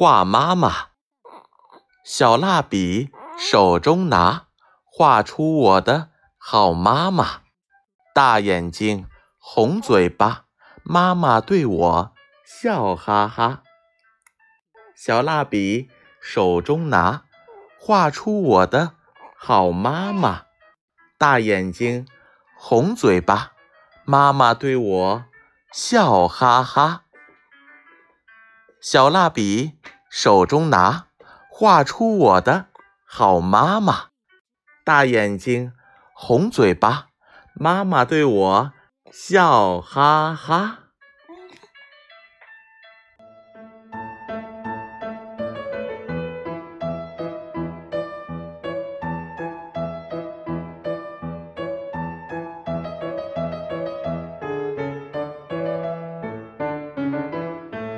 画妈妈。小蜡笔手中拿，画出我的好妈妈。大眼睛，红嘴巴，妈妈对我笑哈哈。小蜡笔手中拿，画出我的好妈妈。大眼睛，红嘴巴，妈妈对我笑哈哈。小蜡笔手中拿，画出我的好妈妈。大眼睛，红嘴巴，妈妈对我笑哈哈。